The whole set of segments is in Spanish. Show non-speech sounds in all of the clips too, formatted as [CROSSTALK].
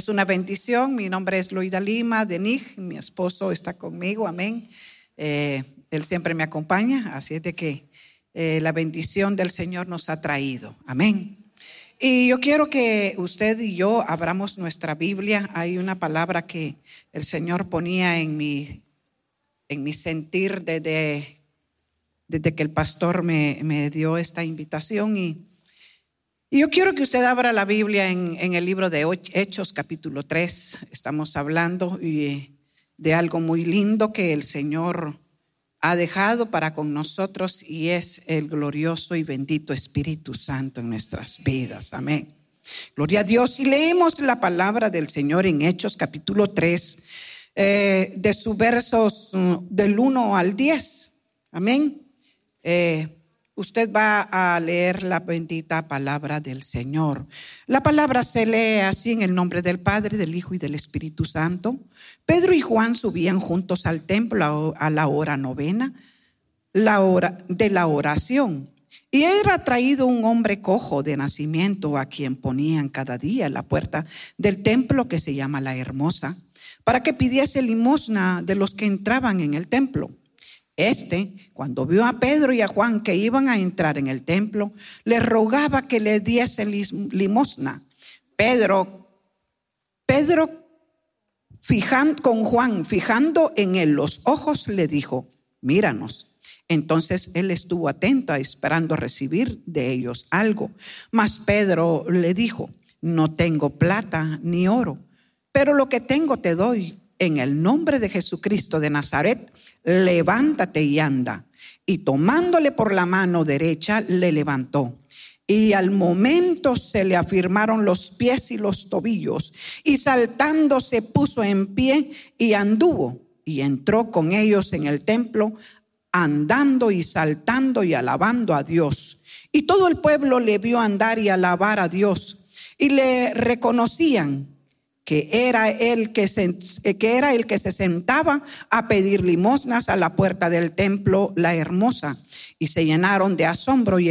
Es una bendición. Mi nombre es Loida Lima de NIG. Mi esposo está conmigo. Amén. Eh, él siempre me acompaña. Así es de que eh, la bendición del Señor nos ha traído. Amén. Y yo quiero que usted y yo abramos nuestra Biblia. Hay una palabra que el Señor ponía en mi, en mi sentir desde, desde que el pastor me, me dio esta invitación. Y, y, yo quiero que usted abra la Biblia en, el libro de Hechos, capítulo 3. Estamos hablando de algo muy lindo que el Señor ha dejado para con nosotros y es el glorioso y bendito Espíritu Santo en nuestras vidas. Amén. Gloria a Dios. Y leemos la palabra del Señor en Hechos capítulo 3, eh, de sus versos mm, del 1 al 10. Amén. Eh, usted va a leer la bendita palabra del Señor. La palabra se lee así en el nombre del Padre, del Hijo y del Espíritu Santo. Pedro y Juan subían juntos al templo a la hora novena, la hora de la oración. Y era traído un hombre cojo de nacimiento a quien ponían cada día la puerta del templo que se llama la Hermosa, para que pidiese limosna de los que entraban en el templo. Este, cuando vio a Pedro y a Juan que iban a entrar en el templo, le rogaba que le diese limosna. Pedro, Pedro con Juan, fijando en él los ojos, le dijo, míranos. Entonces él estuvo atento, esperando recibir de ellos algo. Mas Pedro le dijo, no tengo plata ni oro, pero lo que tengo te doy. En el nombre de Jesucristo de Nazaret, levántate y anda. Y tomándole por la mano derecha, le levantó y al momento se le afirmaron los pies y los tobillos, y saltando se puso en pie y anduvo, y entró con ellos en el templo, andando y saltando y alabando a Dios. Y todo el pueblo le vio andar y alabar a Dios, y le reconocían que era el que se, que era el que se sentaba a pedir limosnas a la puerta del templo, la hermosa y se llenaron de asombro y,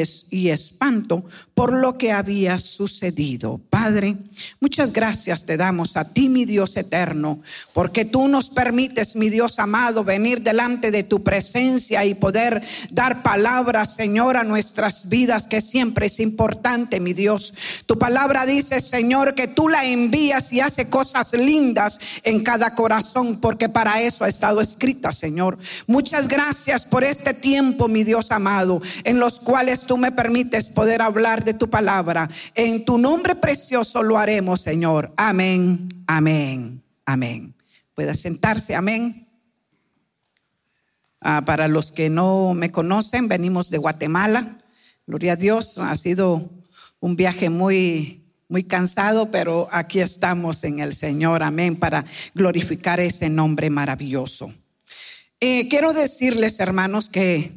espanto por lo que había sucedido. Padre, muchas gracias te damos a ti, mi Dios eterno, porque tú nos permites, mi Dios amado, venir delante de tu presencia y poder dar palabras, Señor, a nuestras vidas, que siempre es importante, mi Dios. Tu palabra dice, Señor, que tú la envías y hace cosas lindas en cada corazón, porque para eso ha estado escrita, Señor. Muchas gracias por este tiempo, mi Dios amado amado, en los cuales tú me permites poder hablar de tu palabra. En tu nombre precioso lo haremos, Señor. Amén, amén, amén. Puede sentarse, amén. Ah, para los que no me conocen, venimos de Guatemala. Gloria a Dios, ha sido un viaje muy, muy cansado, pero aquí estamos en el Señor, amén, para glorificar ese nombre maravilloso. Eh, quiero decirles, hermanos, que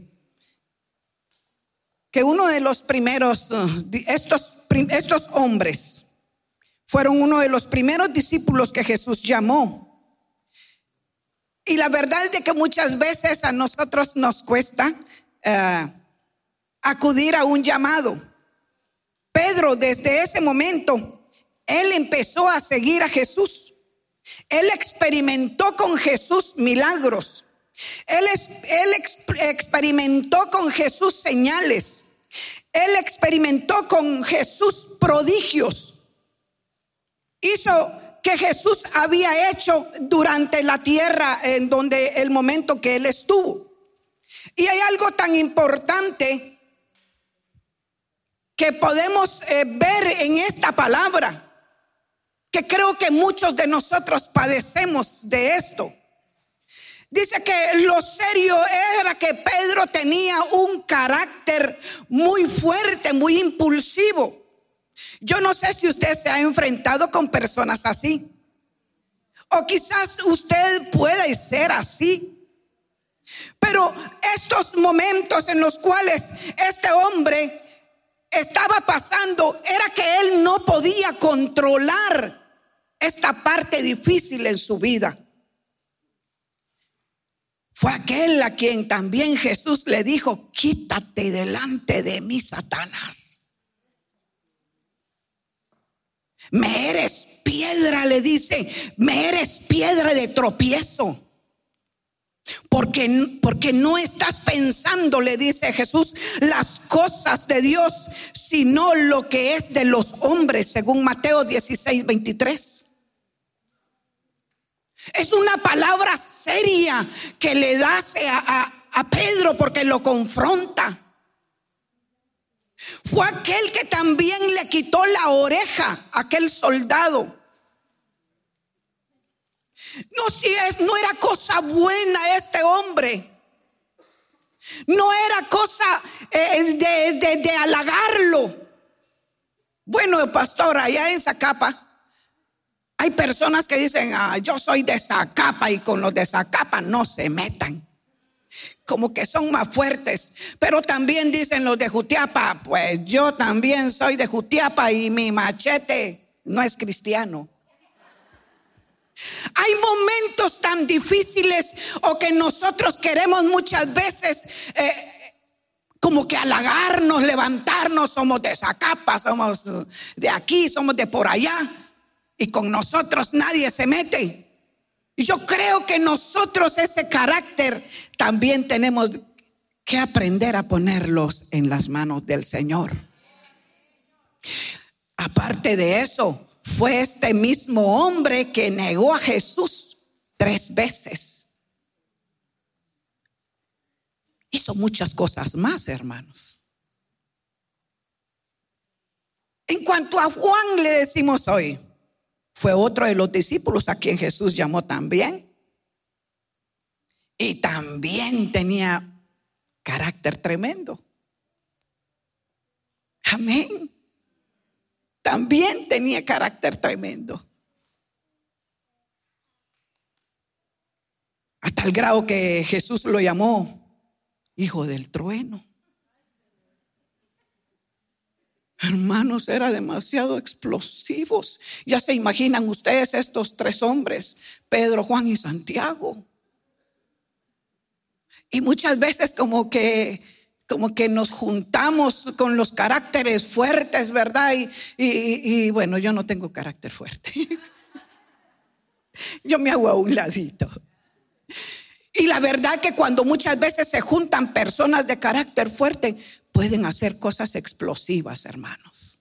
que uno de los primeros, uh, estos, estos hombres, fueron uno de los primeros discípulos que Jesús llamó. Y la verdad es de que muchas veces a nosotros nos cuesta uh, acudir a un llamado. Pedro desde ese momento, él empezó a seguir a Jesús. Él experimentó con Jesús milagros. Él, él experimentó con Jesús señales. Él experimentó con Jesús prodigios. Hizo que Jesús había hecho durante la tierra en donde el momento que él estuvo. Y hay algo tan importante que podemos eh, ver en esta palabra, que creo que muchos de nosotros padecemos de esto. Dice que lo serio era que Pedro tenía un carácter muy fuerte, muy impulsivo. Yo no sé si usted se ha enfrentado con personas así. O quizás usted puede ser así. Pero estos momentos en los cuales este hombre estaba pasando era que él no podía controlar esta parte difícil en su vida fue aquel a quien también Jesús le dijo, quítate delante de mí, Satanás. Me eres piedra, le dice, me eres piedra de tropiezo. Porque, porque no estás pensando, le dice Jesús, las cosas de Dios, sino lo que es de los hombres, según Mateo 16, 23. Es una palabra seria que le da a, a Pedro porque lo confronta. Fue aquel que también le quitó la oreja a aquel soldado. No, si es, no era cosa buena este hombre. No era cosa eh, de, de, halagarlo. Bueno, pastor, allá en Zacapa hay personas que dicen, ah, yo soy de Zacapa y con los de Zacapa no se metan. Como que son más fuertes. Pero también dicen los de Jutiapa, pues yo también soy de Jutiapa y mi machete no es cristiano. Hay momentos tan difíciles o que nosotros queremos muchas veces eh, como que halagarnos, levantarnos, somos de Zacapa, somos de aquí, somos de por allá y con nosotros nadie se mete. Y yo creo que nosotros ese carácter también tenemos que aprender a ponerlos en las manos del Señor. Aparte de eso, fue este mismo hombre que negó a Jesús tres veces. Hizo muchas cosas más, hermanos. En cuanto a Juan le decimos hoy, fue otro de los discípulos a quien Jesús llamó también. Y también tenía carácter tremendo. Amén también tenía carácter tremendo. Hasta el grado que Jesús lo llamó hijo del trueno. Hermanos, era demasiado explosivos. Ya se imaginan ustedes estos tres hombres, Pedro, Juan y Santiago. Y muchas veces como que como que nos juntamos con los caracteres fuertes, ¿verdad? Y, bueno, yo no tengo carácter fuerte. [LAUGHS] yo me hago a un ladito. Y la verdad que cuando muchas veces se juntan personas de carácter fuerte, pueden hacer cosas explosivas, hermanos.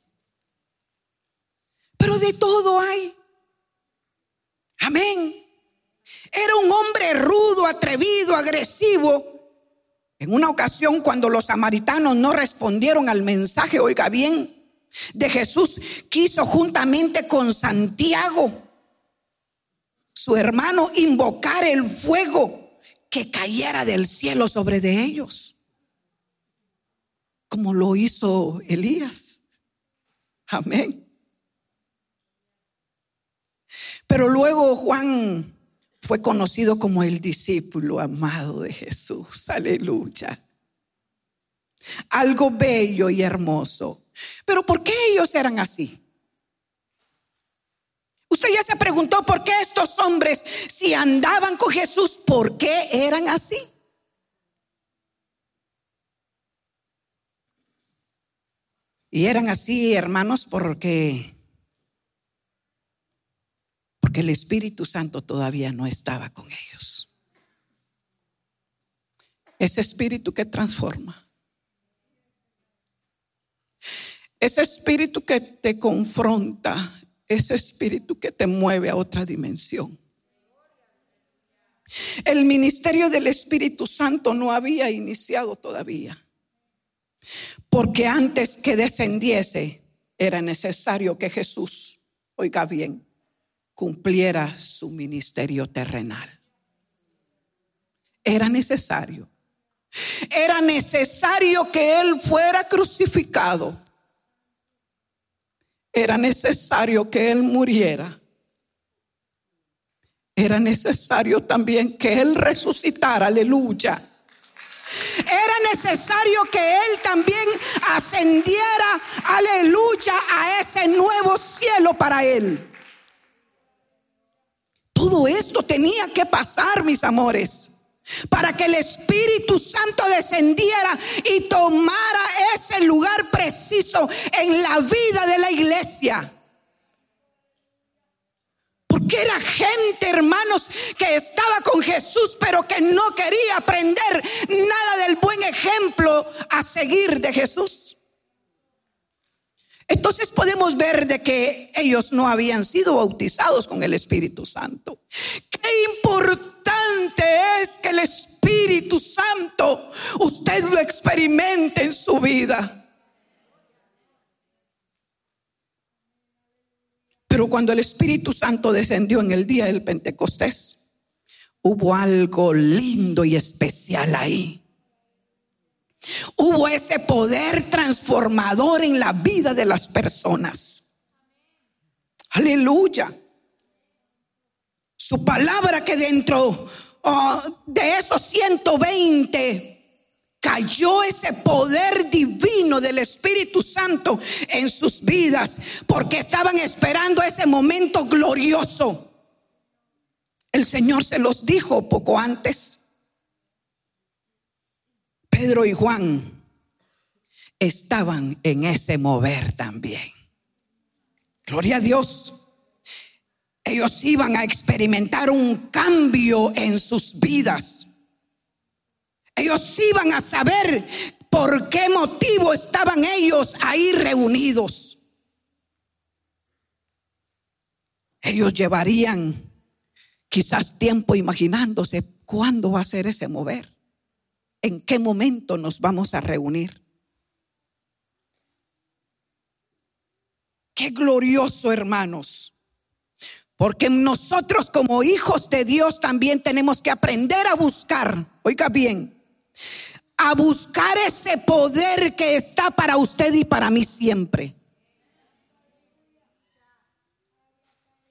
Pero de todo hay. Amén. Era un hombre rudo, atrevido, agresivo en una ocasión cuando los samaritanos no respondieron al mensaje, oiga bien, de Jesús, quiso juntamente con Santiago, su hermano, invocar el fuego que cayera del cielo sobre de ellos, como lo hizo Elías. Amén. Pero luego Juan fue conocido como el discípulo amado de Jesús. Aleluya. Algo bello y hermoso. Pero ¿por qué ellos eran así? Usted ya se preguntó por qué estos hombres, si andaban con Jesús, ¿por qué eran así? Y eran así, hermanos, porque porque el Espíritu Santo todavía no estaba con ellos. Ese espíritu que transforma. Ese espíritu que te confronta. Ese espíritu que te mueve a otra dimensión. El ministerio del Espíritu Santo no había iniciado todavía. Porque antes que descendiese era necesario que Jesús, oiga bien, cumpliera su ministerio terrenal. Era necesario. Era necesario que Él fuera crucificado. Era necesario que Él muriera. Era necesario también que Él resucitara, aleluya. Era necesario que Él también ascendiera, aleluya, a ese nuevo cielo para Él. Todo esto tenía que pasar, mis amores, para que el Espíritu Santo descendiera y tomara ese lugar preciso en la vida de la iglesia. Porque era gente, hermanos, que estaba con Jesús, pero que no quería aprender nada del buen ejemplo a seguir de Jesús. Entonces podemos ver de que ellos no habían sido bautizados con el Espíritu Santo. Qué importante es que el Espíritu Santo usted lo experimente en su vida. Pero cuando el Espíritu Santo descendió en el día del Pentecostés, hubo algo lindo y especial ahí. Hubo ese poder transformador en la vida de las personas. Aleluya. Su palabra que dentro oh, de esos 120 cayó ese poder divino del Espíritu Santo en sus vidas porque estaban esperando ese momento glorioso. El Señor se los dijo poco antes. Pedro y Juan estaban en ese mover también. Gloria a Dios. Ellos iban a experimentar un cambio en sus vidas. Ellos iban a saber por qué motivo estaban ellos ahí reunidos. Ellos llevarían quizás tiempo imaginándose cuándo va a ser ese mover, en qué momento nos vamos a reunir. Qué glorioso, hermanos. Porque nosotros como hijos de Dios también tenemos que aprender a buscar, oiga bien, a buscar ese poder que está para usted y para mí siempre.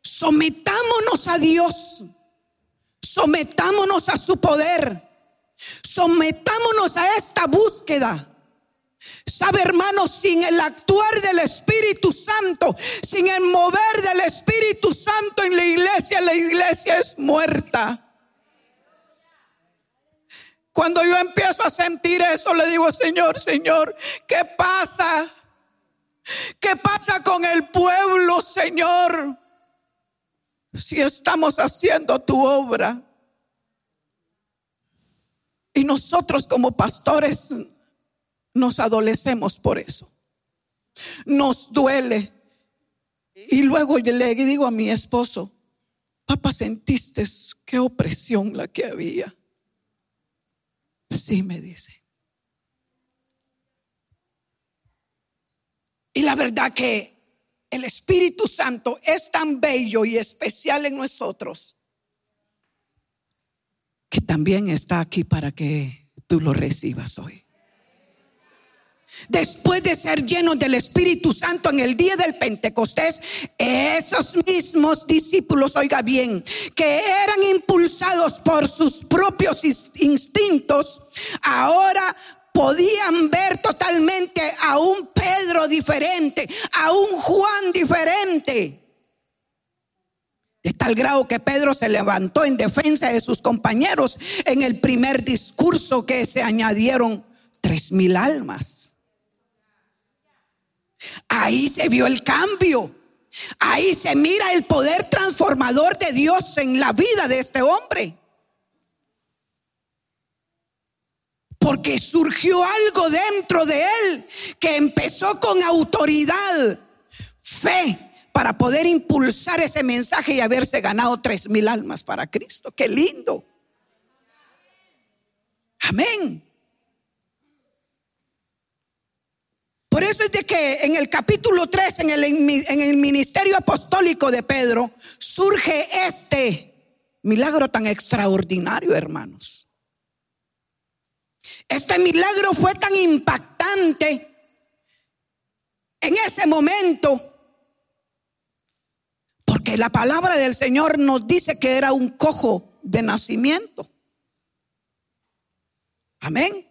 Sometámonos a Dios, sometámonos a su poder, sometámonos a esta búsqueda. Sabe, hermanos, sin el actuar del Espíritu Santo, sin el mover del Espíritu Santo en la iglesia, la iglesia es muerta. Cuando yo empiezo a sentir eso, le digo, Señor, Señor, ¿qué pasa? ¿Qué pasa con el pueblo, Señor? Si estamos haciendo tu obra. Y nosotros como pastores nos adolecemos por eso. Nos duele. Y luego le digo a mi esposo, papá, sentiste qué opresión la que había. Sí, me dice. Y la verdad que el Espíritu Santo es tan bello y especial en nosotros que también está aquí para que tú lo recibas hoy. Después de ser llenos del Espíritu Santo en el día del Pentecostés, esos mismos discípulos, oiga bien, que eran impulsados por sus propios instintos, ahora podían ver totalmente a un Pedro diferente, a un Juan diferente. De tal grado que Pedro se levantó en defensa de sus compañeros en el primer discurso que se añadieron tres mil almas. Ahí se vio el cambio. Ahí se mira el poder transformador de Dios en la vida de este hombre. Porque surgió algo dentro de él que empezó con autoridad, fe, para poder impulsar ese mensaje y haberse ganado tres mil almas para Cristo. Qué lindo. Amén. Por eso es de que en el capítulo 3, en el, en el ministerio apostólico de Pedro, surge este milagro tan extraordinario, hermanos. Este milagro fue tan impactante en ese momento, porque la palabra del Señor nos dice que era un cojo de nacimiento. Amén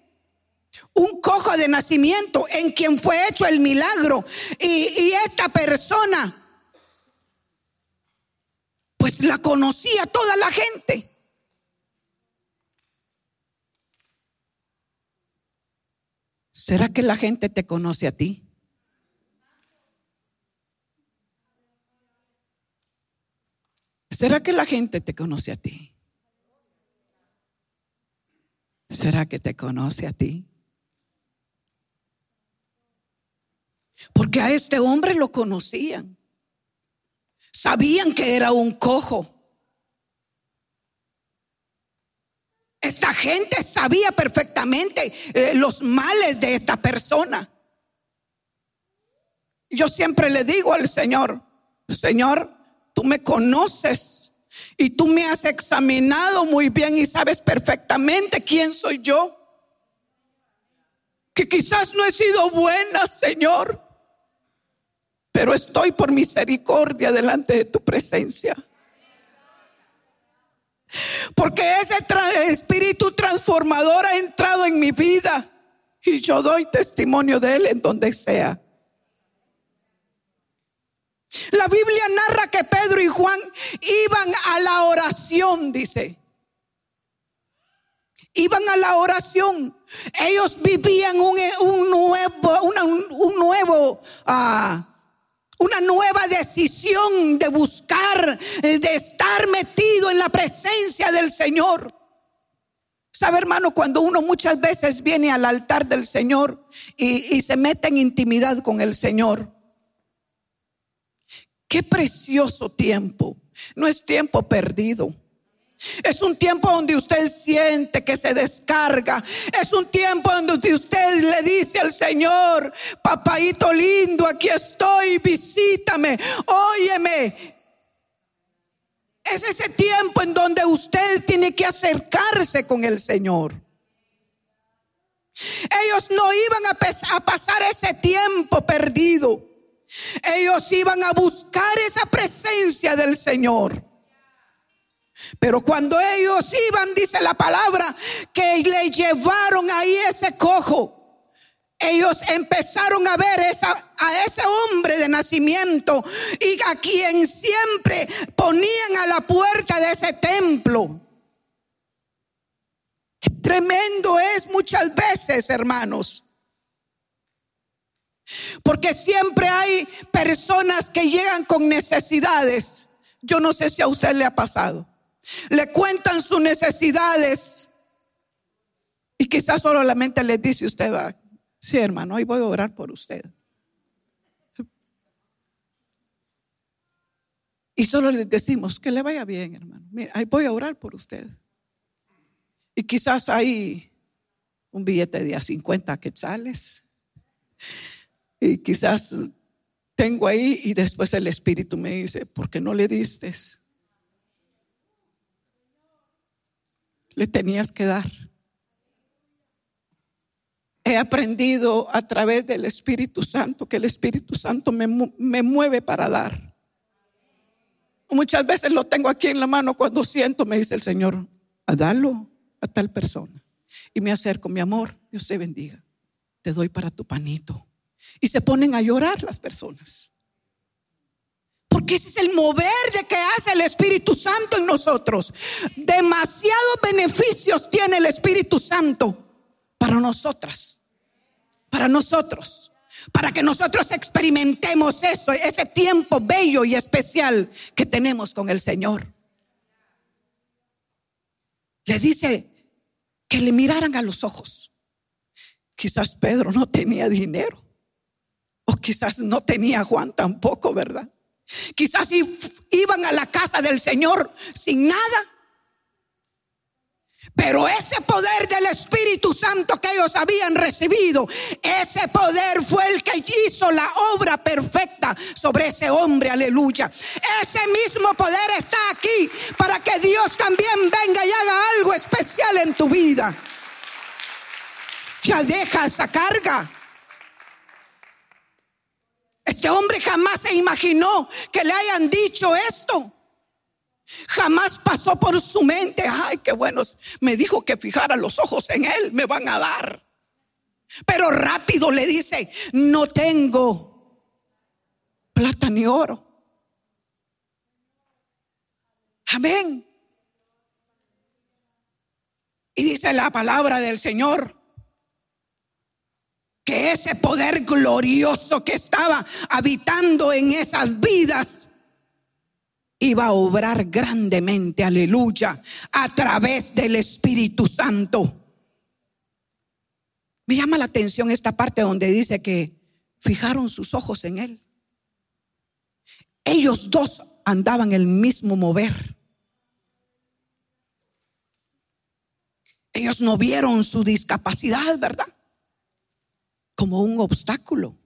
un cojo de nacimiento en quien fue hecho el milagro. Y, esta persona, pues la conocía toda la gente. ¿Será que la gente te conoce a ti? ¿Será que la gente te conoce a ti? ¿Será que te conoce a ti? Porque a este hombre lo conocían. Sabían que era un cojo. Esta gente sabía perfectamente eh, los males de esta persona. Yo siempre le digo al Señor, Señor, tú me conoces y tú me has examinado muy bien y sabes perfectamente quién soy yo. Que quizás no he sido buena, Señor, pero estoy por misericordia delante de tu presencia. Porque ese espíritu transformador ha entrado en mi vida y yo doy testimonio de él en donde sea. La Biblia narra que Pedro y Juan iban a la oración, dice. Iban a la oración. Ellos vivían un, nuevo, un nuevo ah, una nueva decisión de buscar, eh, de estar metido en la presencia del Señor. Sabe, hermano, cuando uno muchas veces viene al altar del Señor y, y se mete en intimidad con el Señor, qué precioso tiempo. No es tiempo perdido. Es un tiempo donde usted siente que se descarga. Es un tiempo donde usted le dice al Señor, papaito lindo, aquí estoy, visítame, óyeme. Es ese tiempo en donde usted tiene que acercarse con el Señor. Ellos no iban a, a pasar ese tiempo perdido. Ellos iban a buscar esa presencia del Señor. Pero cuando ellos iban, dice la palabra, que le llevaron ahí ese cojo. Ellos empezaron a ver esa, a ese hombre de nacimiento y a quien siempre ponían a la puerta de ese templo. Tremendo es muchas veces, hermanos. Porque siempre hay personas que llegan con necesidades. Yo no sé si a usted le ha pasado. Le cuentan sus necesidades. Y quizás solamente le dice usted, va, sí hermano, hoy voy a orar por usted. Y solo le decimos que le vaya bien, hermano. Mira, ahí voy a orar por usted. Y quizás hay un billete de a 50 quetzales. Y quizás tengo ahí y después el Espíritu me dice, ¿por qué no le diste? Le tenías que dar. He aprendido a través del Espíritu Santo que el Espíritu Santo me, mueve para dar. Muchas veces lo tengo aquí en la mano cuando siento, me dice el Señor, a darlo a tal persona. Y me acerco, mi amor, Dios te bendiga. Te doy para tu panito. Y se ponen a llorar las personas. Porque ese es el mover que hace el Espíritu Santo en nosotros. Demasiados beneficios tiene el Espíritu Santo para nosotras. Para nosotros. Para que nosotros experimentemos eso, ese tiempo bello y especial que tenemos con el Señor. Le dice que le miraran a los ojos. Quizás Pedro no tenía dinero. O quizás no tenía Juan tampoco, ¿verdad? Quizás iban a la casa del Señor sin nada. Pero ese poder del Espíritu Santo que ellos habían recibido, ese poder fue el que hizo la obra perfecta sobre ese hombre, aleluya. Ese mismo poder está aquí para que Dios también venga y haga algo especial en tu vida. Ya deja esa carga. Este hombre jamás se imaginó que le hayan dicho esto. Jamás pasó por su mente, ay, qué bueno, me dijo que fijara los ojos en él, me van a dar. Pero rápido le dice, no tengo plata ni oro. Amén. Y dice la palabra del Señor que ese poder glorioso que estaba habitando en esas vidas iba a obrar grandemente, aleluya, a través del Espíritu Santo. Me llama la atención esta parte donde dice que fijaron sus ojos en él. Ellos dos andaban el mismo mover. Ellos no vieron su discapacidad, ¿verdad? Como un obstáculo.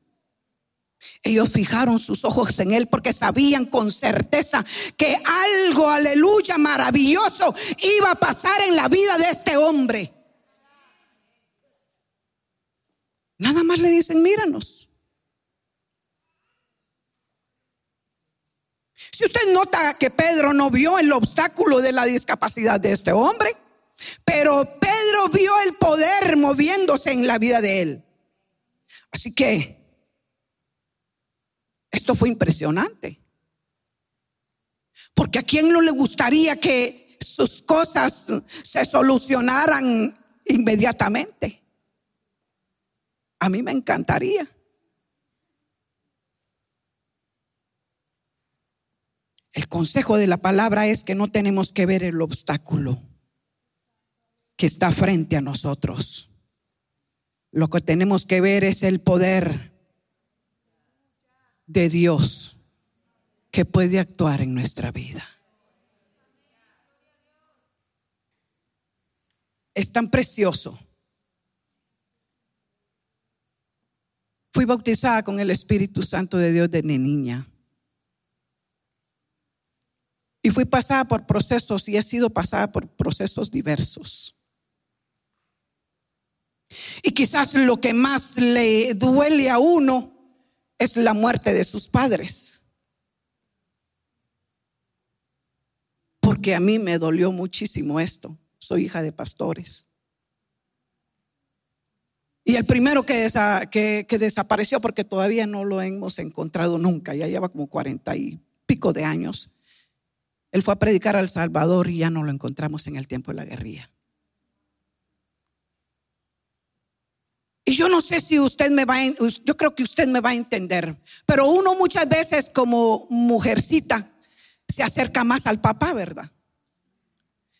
Ellos fijaron sus ojos en Él porque sabían con certeza que algo, aleluya, maravilloso iba a pasar en la vida de este hombre. Nada más le dicen, míranos. Si usted nota que Pedro no vio el obstáculo de la discapacidad de este hombre, pero Pedro vio el poder moviéndose en la vida de él. Así que esto fue impresionante. Porque a quién no le gustaría que sus cosas se solucionaran inmediatamente. A mí me encantaría. El consejo de la palabra es que no tenemos que ver el obstáculo que está frente a nosotros. Lo que tenemos que ver es el poder de Dios que puede actuar en nuestra vida. Es tan precioso. Fui bautizada con el Espíritu Santo de Dios de niña. Y fui pasada por procesos y he sido pasada por procesos diversos. Y quizás lo que más le duele a uno es la muerte de sus padres. Porque a mí me dolió muchísimo esto. Soy hija de pastores. Y el primero que, que, desapareció, porque todavía no lo hemos encontrado nunca, ya lleva como cuarenta y pico de años, él fue a predicar al Salvador y ya no lo encontramos en el tiempo de la guerrilla. Y yo no sé si usted me va a, yo creo que usted me va a entender, pero uno muchas veces como mujercita se acerca más al papá, ¿verdad?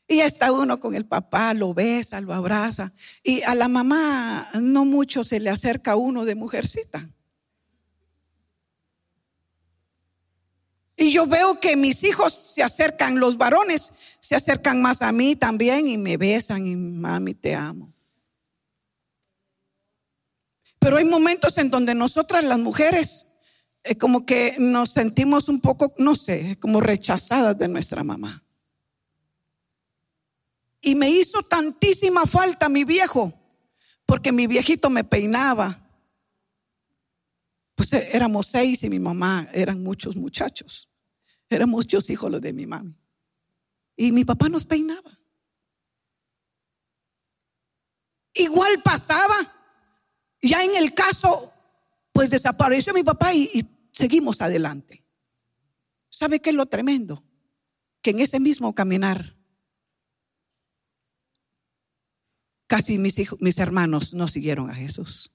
Y está uno con el papá, lo besa, lo abraza. Y a la mamá no mucho se le acerca uno de mujercita. Y yo veo que mis hijos se acercan, los varones se acercan más a mí también y me besan y mami te amo. Pero hay momentos en donde nosotras las mujeres eh, como que nos sentimos un poco, no sé, como rechazadas de nuestra mamá. Y me hizo tantísima falta mi viejo, porque mi viejito me peinaba. Pues eh, éramos seis y mi mamá eran muchos muchachos. Eran muchos hijos los de mi mami. Y mi papá nos peinaba. Igual pasaba ya en el caso, pues desapareció mi papá y, seguimos adelante. ¿Sabe qué es lo tremendo? Que en ese mismo caminar, casi mis, hijos, mis hermanos no siguieron a Jesús.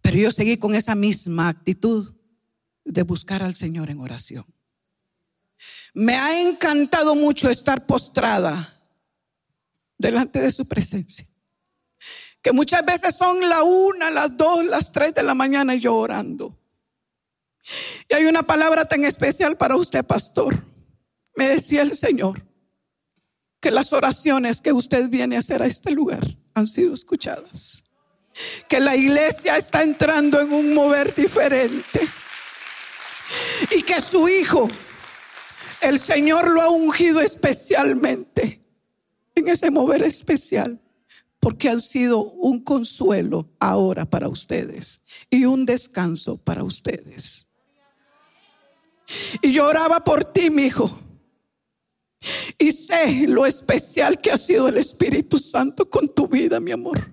Pero yo seguí con esa misma actitud de buscar al Señor en oración. Me ha encantado mucho estar postrada delante de su presencia que muchas veces son la una, las dos, las tres de la mañana y yo orando. Y hay una palabra tan especial para usted, pastor. Me decía el Señor que las oraciones que usted viene a hacer a este lugar han sido escuchadas. Que la iglesia está entrando en un mover diferente. Y que su hijo, el Señor lo ha ungido especialmente en ese mover especial porque han sido un consuelo ahora para ustedes y un descanso para ustedes. Y yo oraba por ti, mi hijo. Y sé lo especial que ha sido el Espíritu Santo con tu vida, mi amor.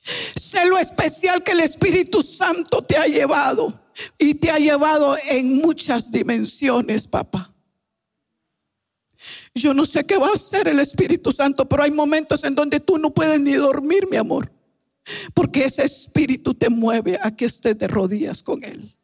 Sé lo especial que el Espíritu Santo te ha llevado y te ha llevado en muchas dimensiones, papá. Yo no sé qué va a hacer el Espíritu Santo, pero hay momentos en donde tú no puedes ni dormir, mi amor. Porque ese Espíritu te mueve a que estés de rodillas con Él.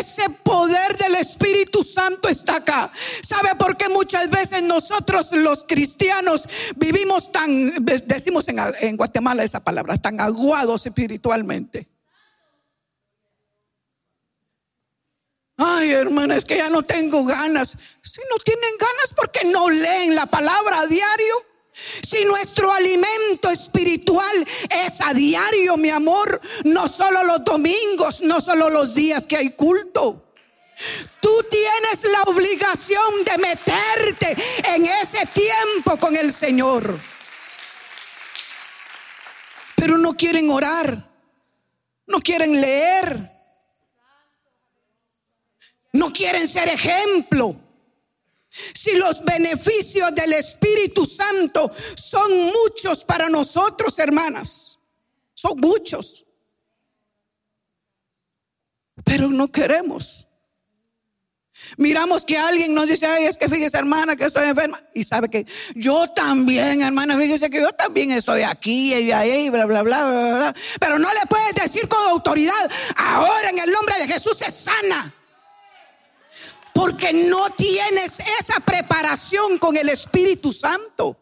Ese poder del Espíritu Santo está acá. ¿Sabe por qué muchas veces nosotros los cristianos vivimos tan, decimos en, Guatemala esa palabra, tan aguados espiritualmente? Ay, hermana, es que ya no tengo ganas. Si no tienen ganas, porque no leen la palabra a diario? Si nuestro alimento espiritual es a diario, mi amor, no solo los domingos, no solo los días que hay culto. Tú tienes la obligación de meterte en ese tiempo con el Señor. Pero no quieren orar, no quieren leer, no quieren ser ejemplo. Si los beneficios del Espíritu Santo son muchos para nosotros, hermanas, son muchos. Pero no queremos. Miramos que alguien nos dice, ay, es que fíjese hermana que estoy enferma. Y sabe que yo también, hermana, fíjese que yo también estoy aquí y ahí, bla, bla, bla, bla, bla. Pero no le puedes decir con autoridad, ahora en el nombre de Jesús se sana. Porque no tienes esa preparación con el Espíritu Santo.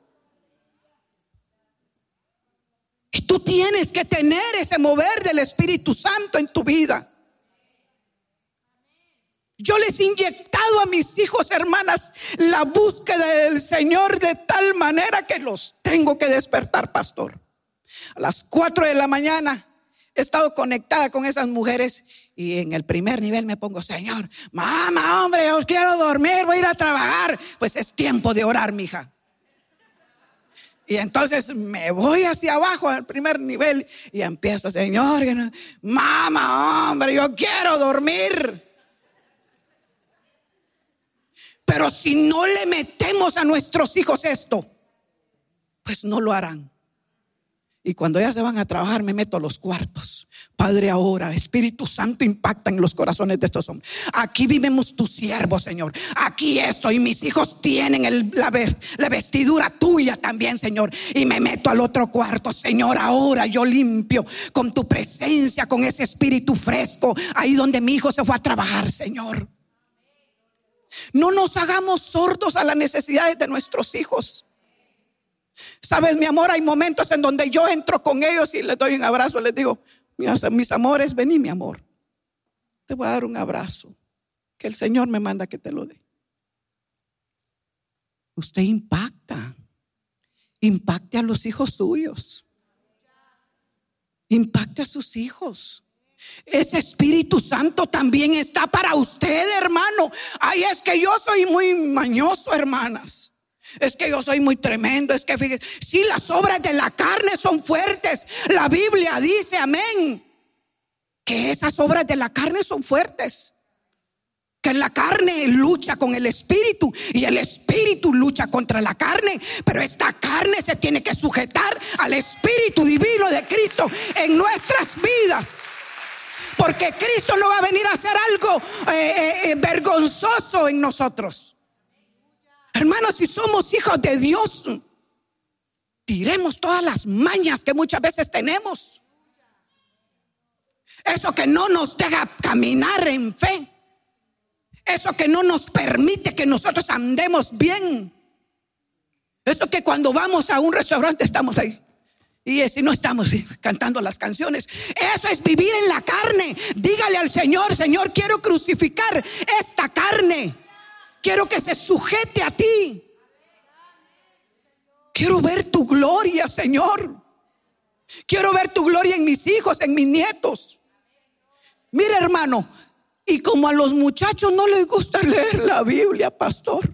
Y tú tienes que tener ese mover del Espíritu Santo en tu vida. Yo les he inyectado a mis hijos, hermanas, la búsqueda del Señor de tal manera que los tengo que despertar, pastor. A las cuatro de la mañana he estado conectada con esas mujeres y en el primer nivel me pongo, Señor, mamá, hombre, yo quiero dormir, voy a ir a trabajar. Pues es tiempo de orar, mija. Y entonces me voy hacia abajo al primer nivel y empiezo, Señor, mamá, hombre, yo quiero dormir. Pero si no le metemos a nuestros hijos esto, pues no lo harán. Y cuando ya se van a trabajar, me meto a los cuartos. Padre, ahora, Espíritu Santo impacta en los corazones de estos hombres. Aquí vivimos tu siervo, Señor. Aquí estoy. Mis hijos tienen la, la vestidura tuya también, Señor. Y me meto al otro cuarto, Señor. Ahora yo limpio con tu presencia, con ese espíritu fresco. Ahí donde mi hijo se fue a trabajar, Señor. No nos hagamos sordos a las necesidades de nuestros hijos. Sabes, mi amor, hay momentos en donde yo entro con ellos y les doy un abrazo, les digo, mis amores, vení, mi amor. Te voy a dar un abrazo. Que el Señor me manda que te lo dé. Usted impacta. Impacte a los hijos suyos. Impacte a sus hijos. Ese Espíritu Santo también está para usted, hermano. Ay, es que yo soy muy mañoso, hermanas. Es que yo soy muy tremendo. Es que fíjese, si las obras de la carne son fuertes. La Biblia dice, amén, que esas obras de la carne son fuertes. Que la carne lucha con el espíritu y el espíritu lucha contra la carne. Pero esta carne se tiene que sujetar al espíritu divino de Cristo en nuestras vidas. Porque Cristo no va a venir a hacer algo eh, eh, eh, vergonzoso en nosotros. Hermanos, si somos hijos de Dios, tiremos todas las mañas que muchas veces tenemos. Eso que no nos deja caminar en fe. Eso que no nos permite que nosotros andemos bien. Eso que cuando vamos a un restaurante estamos ahí. Y si no estamos cantando las canciones, eso es vivir en la carne. Dígale al Señor, Señor, quiero crucificar esta carne. Quiero que se sujete a ti. Quiero ver tu gloria, Señor. Quiero ver tu gloria en mis hijos, en mis nietos. Mira, hermano, y como a los muchachos no les gusta leer la Biblia, pastor,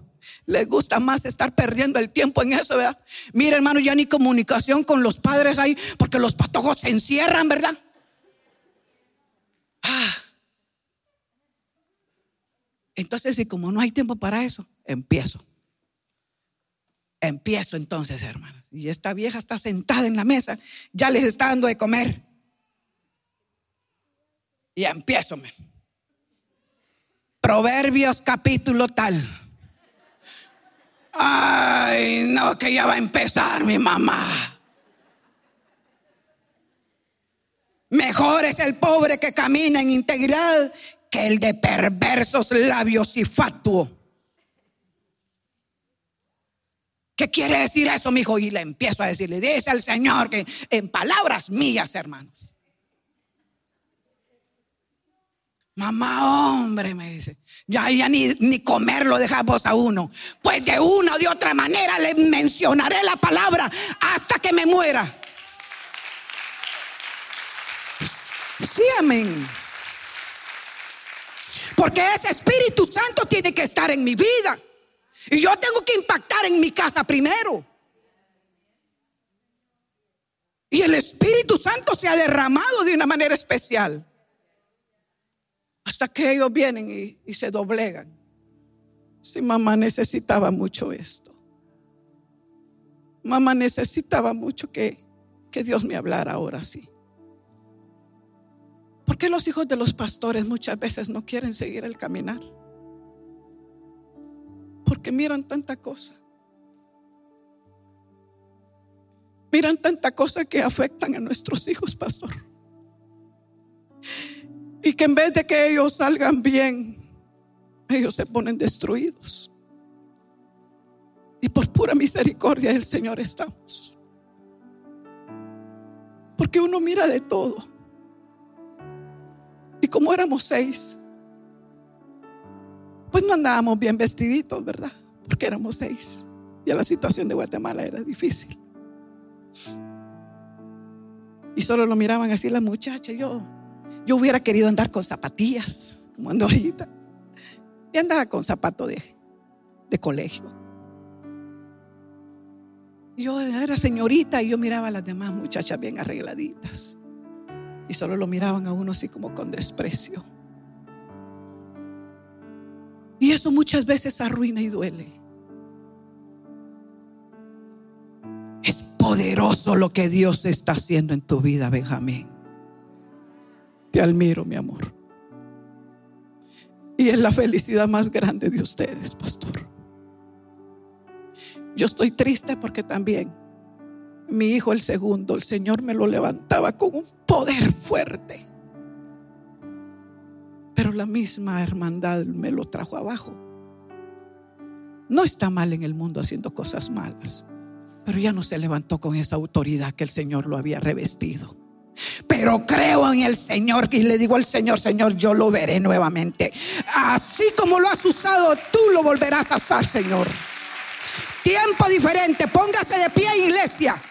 les gusta más estar perdiendo el tiempo en eso, ¿verdad? Mira, hermano, ya ni comunicación con los padres hay, porque los patojos se encierran, ¿verdad? Ah, entonces, y como no hay tiempo para eso, empiezo. Empiezo entonces, hermanos. Y esta vieja está sentada en la mesa, ya les está dando de comer. Y empiezo. Proverbios capítulo tal. Ay, no, que ya va a empezar mi mamá. Mejor es el pobre que camina en integridad aquel de perversos labios y fatuo. ¿Qué quiere decir eso, mi hijo? Y le empiezo a decirle, dice el Señor que en palabras mías, hermanos. Mamá, hombre, me dice, ya, ya ni, ni comer lo dejamos a uno. Pues de una o de otra manera le mencionaré la palabra hasta que me muera. Sí, amén. Porque ese Espíritu Santo tiene que estar en mi vida. Y yo tengo que impactar en mi casa primero. Y el Espíritu Santo se ha derramado de una manera especial. Hasta que ellos vienen y, se doblegan. Si mamá necesitaba mucho esto. Mamá necesitaba mucho que, que Dios me hablara ahora sí. ¿Por qué los hijos de los pastores muchas veces no quieren seguir el caminar? Porque miran tanta cosa. Miran tanta cosa que afectan a nuestros hijos, pastor. Y que en vez de que ellos salgan bien, ellos se ponen destruidos. Y por pura misericordia del Señor estamos. Porque uno mira de todo. Como éramos seis, pues no andábamos bien vestiditos, ¿verdad? Porque éramos seis. Y la situación de Guatemala era difícil. Y solo lo miraban así las muchachas. Yo, yo hubiera querido andar con zapatillas, como ando ahorita. Y andaba con zapato de, de colegio. Yo era señorita y yo miraba a las demás muchachas bien arregladitas. Y solo lo miraban a uno así como con desprecio. Y eso muchas veces arruina y duele. Es poderoso lo que Dios está haciendo en tu vida, Benjamín. Te admiro, mi amor. Y es la felicidad más grande de ustedes, pastor. Yo estoy triste porque también mi hijo el segundo, el Señor me lo levantaba con un poder fuerte. Pero la misma hermandad me lo trajo abajo. No está mal en el mundo haciendo cosas malas, pero ya no se levantó con esa autoridad que el Señor lo había revestido. Pero creo en el Señor y le digo al Señor, Señor, yo lo veré nuevamente. Así como lo has usado, tú lo volverás a usar, Señor. Tiempo diferente, póngase de pie, iglesia.